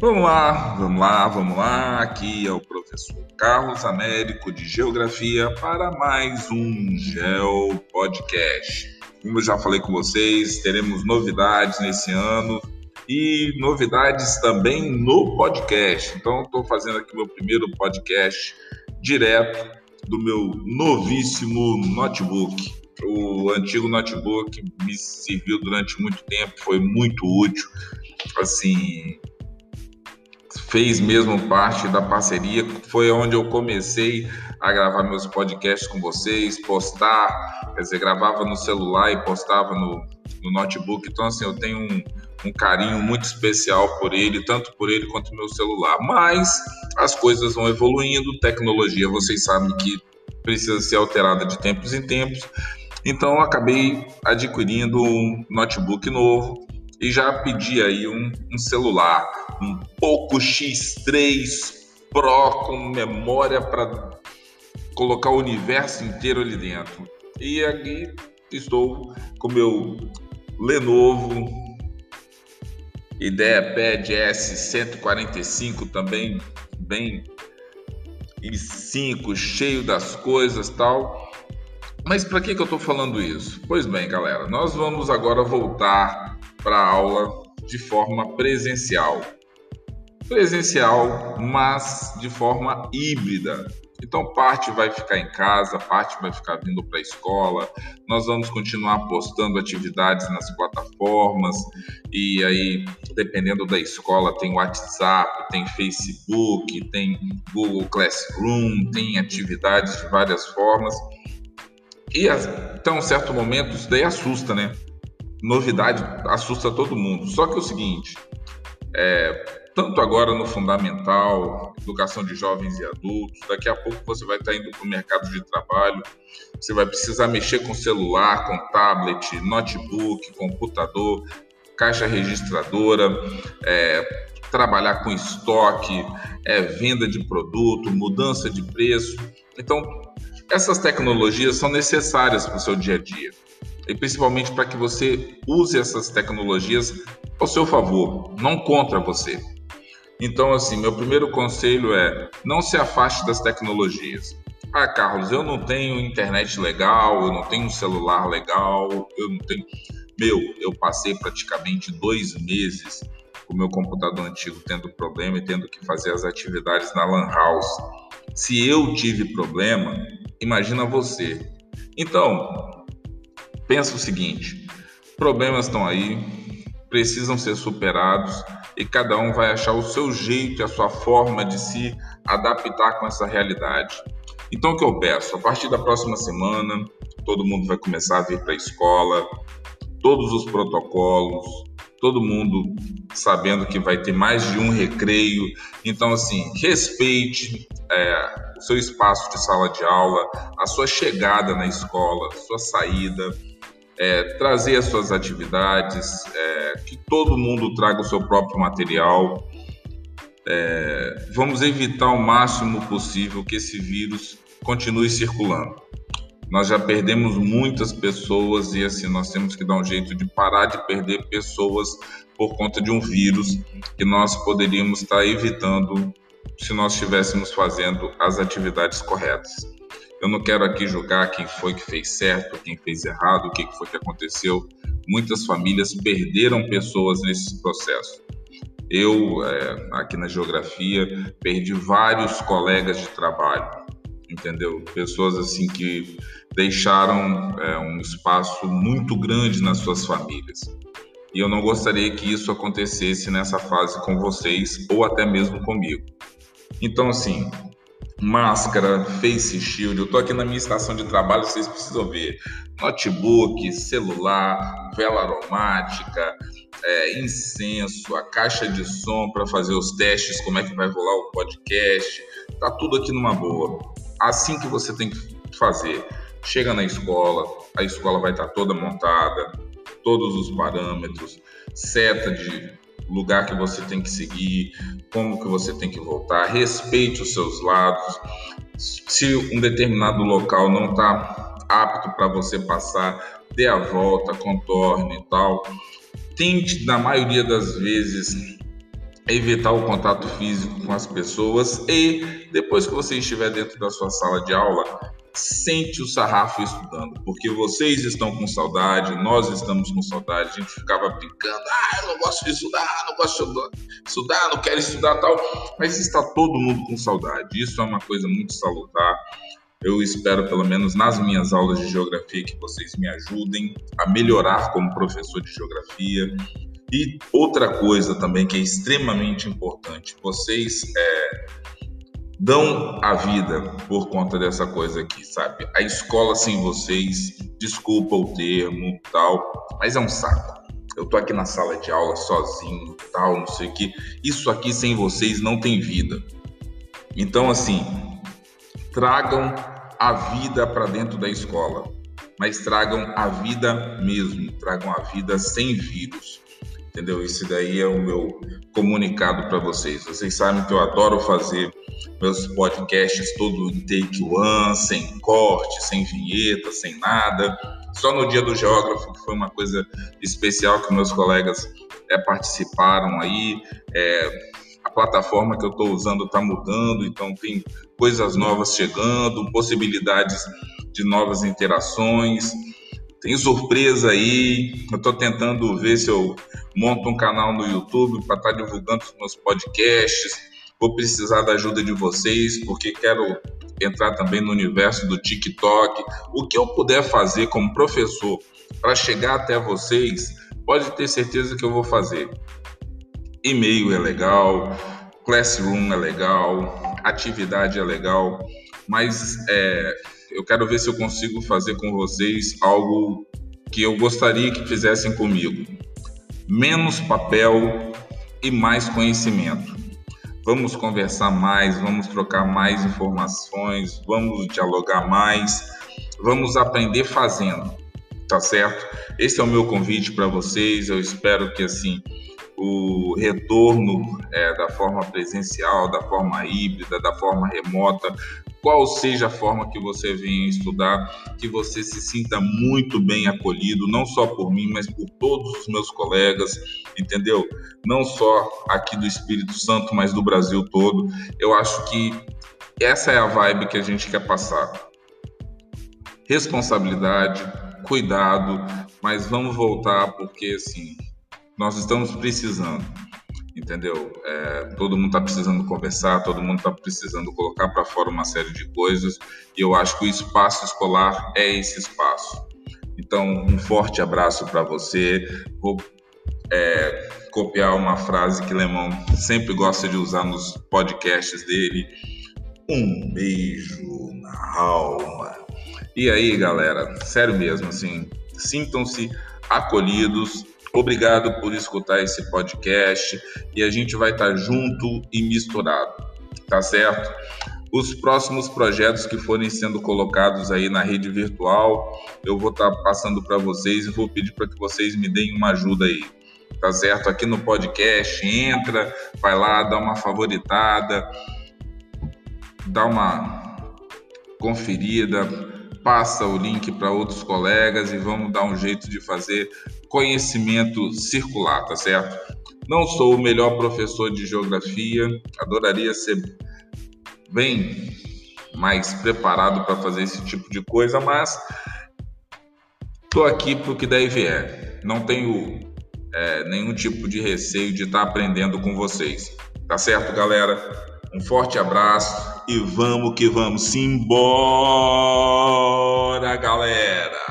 Vamos lá, vamos lá, vamos lá. Aqui é o professor Carlos Américo de Geografia para mais um Geo Podcast. Como eu já falei com vocês, teremos novidades nesse ano e novidades também no podcast. Então, estou fazendo aqui meu primeiro podcast direto do meu novíssimo notebook. O antigo notebook me serviu durante muito tempo, foi muito útil. Assim, fez mesmo parte da parceria. Foi onde eu comecei a gravar meus podcasts com vocês, postar, quer dizer, gravava no celular e postava no, no notebook. Então, assim, eu tenho um, um carinho muito especial por ele, tanto por ele quanto meu celular. Mas as coisas vão evoluindo, tecnologia, vocês sabem que precisa ser alterada de tempos em tempos. Então, eu acabei adquirindo um notebook novo e já pedi aí um, um celular, um Poco X3 Pro com memória para colocar o universo inteiro ali dentro. E aqui estou com meu Lenovo IdeaPad S145 também bem e 5 cheio das coisas tal. Mas para que, que eu estou falando isso? Pois bem, galera, nós vamos agora voltar para a aula de forma presencial. Presencial, mas de forma híbrida. Então, parte vai ficar em casa, parte vai ficar vindo para a escola. Nós vamos continuar postando atividades nas plataformas. E aí, dependendo da escola, tem WhatsApp, tem Facebook, tem Google Classroom, tem atividades de várias formas. E até um certo momento, isso daí assusta, né? Novidade assusta todo mundo. Só que é o seguinte, é, tanto agora no fundamental, educação de jovens e adultos, daqui a pouco você vai estar indo para o mercado de trabalho, você vai precisar mexer com celular, com tablet, notebook, computador, caixa registradora, é, trabalhar com estoque, é, venda de produto, mudança de preço. Então, essas tecnologias são necessárias para o seu dia a dia e principalmente para que você use essas tecnologias ao seu favor, não contra você. Então, assim, meu primeiro conselho é não se afaste das tecnologias. Ah, Carlos, eu não tenho internet legal, eu não tenho um celular legal, eu não tenho. Meu, eu passei praticamente dois meses com o meu computador antigo tendo problema e tendo que fazer as atividades na Lan House. Se eu tive problema, imagina você. Então, pensa o seguinte: problemas estão aí, precisam ser superados e cada um vai achar o seu jeito, a sua forma de se adaptar com essa realidade. Então, o que eu peço? A partir da próxima semana, todo mundo vai começar a vir para a escola, todos os protocolos, todo mundo sabendo que vai ter mais de um recreio. Então, assim, respeite é, o seu espaço de sala de aula, a sua chegada na escola, sua saída é, trazer as suas atividades, é, que todo mundo traga o seu próprio material. É, vamos evitar o máximo possível que esse vírus continue circulando. Nós já perdemos muitas pessoas e assim nós temos que dar um jeito de parar de perder pessoas por conta de um vírus que nós poderíamos estar evitando se nós estivéssemos fazendo as atividades corretas. Eu não quero aqui julgar quem foi que fez certo, quem fez errado, o que foi que aconteceu. Muitas famílias perderam pessoas nesse processo. Eu, é, aqui na geografia, perdi vários colegas de trabalho, entendeu? Pessoas assim que deixaram é, um espaço muito grande nas suas famílias. E eu não gostaria que isso acontecesse nessa fase com vocês ou até mesmo comigo. Então, assim, máscara, face shield. Eu tô aqui na minha estação de trabalho, vocês precisam ver. Notebook, celular, vela aromática, é, incenso, a caixa de som para fazer os testes, como é que vai rolar o podcast. Tá tudo aqui numa boa. Assim que você tem que fazer. Chega na escola, a escola vai estar tá toda montada, todos os parâmetros, seta de lugar que você tem que seguir, como que você tem que voltar, respeite os seus lados. Se um determinado local não está apto para você passar, dê a volta, contorne e tal. Tente, na maioria das vezes, evitar o contato físico com as pessoas e depois que você estiver dentro da sua sala de aula, sente o sarrafo estudando, porque vocês estão com saudade, nós estamos com saudade, a gente ficava brincando, ah, eu não gosto de estudar, não gosto de estudar, não quero estudar tal, mas está todo mundo com saudade, isso é uma coisa muito salutar, eu espero, pelo menos nas minhas aulas de geografia, que vocês me ajudem a melhorar como professor de geografia. E outra coisa também que é extremamente importante, vocês é, dão a vida por conta dessa coisa aqui, sabe? A escola sem vocês, desculpa o termo, tal, mas é um saco. Eu tô aqui na sala de aula sozinho, tal, não sei o que. Isso aqui sem vocês não tem vida. Então, assim, tragam a vida para dentro da escola, mas tragam a vida mesmo, tragam a vida sem vírus entendeu? Isso daí é o meu comunicado para vocês. Vocês sabem que eu adoro fazer meus podcasts todo em take one, sem corte, sem vinheta, sem nada. Só no dia do geógrafo, que foi uma coisa especial que meus colegas é, participaram aí. É, a plataforma que eu estou usando está mudando, então tem coisas novas chegando, possibilidades de novas interações. Tem surpresa aí. Eu estou tentando ver se eu monto um canal no YouTube para estar tá divulgando os meus podcasts. Vou precisar da ajuda de vocês, porque quero entrar também no universo do TikTok. O que eu puder fazer como professor para chegar até vocês, pode ter certeza que eu vou fazer. E-mail é legal, Classroom é legal, atividade é legal, mas é, eu quero ver se eu consigo fazer com vocês algo que eu gostaria que fizessem comigo. Menos papel e mais conhecimento. Vamos conversar mais, vamos trocar mais informações, vamos dialogar mais, vamos aprender fazendo, tá certo? Esse é o meu convite para vocês. Eu espero que assim o retorno é, da forma presencial, da forma híbrida, da forma remota, qual seja a forma que você venha estudar, que você se sinta muito bem acolhido, não só por mim, mas por todos os meus colegas, entendeu? Não só aqui do Espírito Santo, mas do Brasil todo. Eu acho que essa é a vibe que a gente quer passar. Responsabilidade, cuidado, mas vamos voltar porque assim nós estamos precisando, entendeu? É, todo mundo está precisando conversar, todo mundo está precisando colocar para fora uma série de coisas e eu acho que o espaço escolar é esse espaço. Então, um forte abraço para você. Vou é, copiar uma frase que Lemão sempre gosta de usar nos podcasts dele. Um beijo na alma. E aí, galera, sério mesmo, assim, sintam-se acolhidos, Obrigado por escutar esse podcast e a gente vai estar junto e misturado, tá certo? Os próximos projetos que forem sendo colocados aí na rede virtual, eu vou estar passando para vocês e vou pedir para que vocês me deem uma ajuda aí, tá certo? Aqui no podcast, entra, vai lá, dá uma favoritada, dá uma conferida, passa o link para outros colegas e vamos dar um jeito de fazer conhecimento circular, tá certo? Não sou o melhor professor de geografia, adoraria ser bem mais preparado para fazer esse tipo de coisa, mas estou aqui para o que daí vier. Não tenho é, nenhum tipo de receio de estar tá aprendendo com vocês. Tá certo, galera? Um forte abraço e vamos que vamos. Simbora, galera!